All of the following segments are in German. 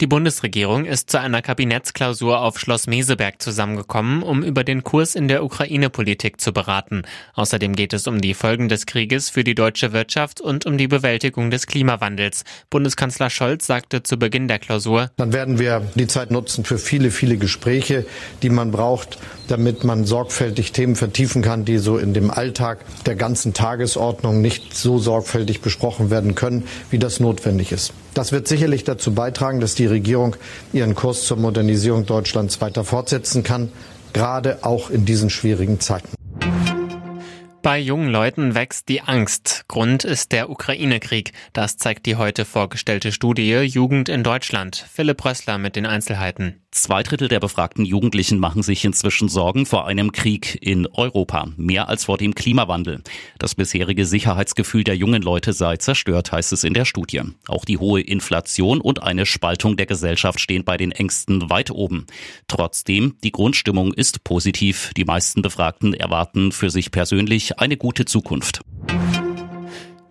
Die Bundesregierung ist zu einer Kabinettsklausur auf Schloss Meseberg zusammengekommen, um über den Kurs in der Ukraine-Politik zu beraten. Außerdem geht es um die Folgen des Krieges für die deutsche Wirtschaft und um die Bewältigung des Klimawandels. Bundeskanzler Scholz sagte zu Beginn der Klausur, Dann werden wir die Zeit nutzen für viele, viele Gespräche, die man braucht, damit man sorgfältig Themen vertiefen kann, die so in dem Alltag der ganzen Tagesordnung nicht so sorgfältig besprochen werden können, wie das notwendig ist. Das wird sicherlich dazu beitragen, dass die Regierung ihren Kurs zur Modernisierung Deutschlands weiter fortsetzen kann, gerade auch in diesen schwierigen Zeiten. Bei jungen Leuten wächst die Angst. Grund ist der Ukraine-Krieg. Das zeigt die heute vorgestellte Studie Jugend in Deutschland. Philipp Rössler mit den Einzelheiten. Zwei Drittel der befragten Jugendlichen machen sich inzwischen Sorgen vor einem Krieg in Europa. Mehr als vor dem Klimawandel. Das bisherige Sicherheitsgefühl der jungen Leute sei zerstört, heißt es in der Studie. Auch die hohe Inflation und eine Spaltung der Gesellschaft stehen bei den Ängsten weit oben. Trotzdem, die Grundstimmung ist positiv. Die meisten Befragten erwarten für sich persönlich eine gute Zukunft.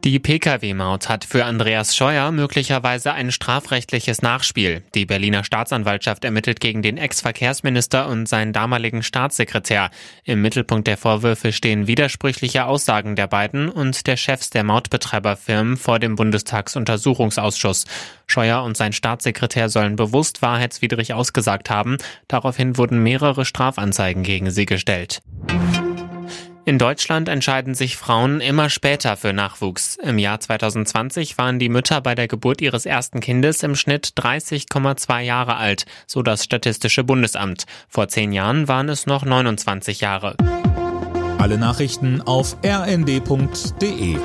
Die Pkw-Maut hat für Andreas Scheuer möglicherweise ein strafrechtliches Nachspiel. Die Berliner Staatsanwaltschaft ermittelt gegen den Ex-Verkehrsminister und seinen damaligen Staatssekretär. Im Mittelpunkt der Vorwürfe stehen widersprüchliche Aussagen der beiden und der Chefs der Mautbetreiberfirmen vor dem Bundestagsuntersuchungsausschuss. Scheuer und sein Staatssekretär sollen bewusst wahrheitswidrig ausgesagt haben. Daraufhin wurden mehrere Strafanzeigen gegen sie gestellt. In Deutschland entscheiden sich Frauen immer später für Nachwuchs. Im Jahr 2020 waren die Mütter bei der Geburt ihres ersten Kindes im Schnitt 30,2 Jahre alt, so das Statistische Bundesamt. Vor zehn Jahren waren es noch 29 Jahre. Alle Nachrichten auf rnd.de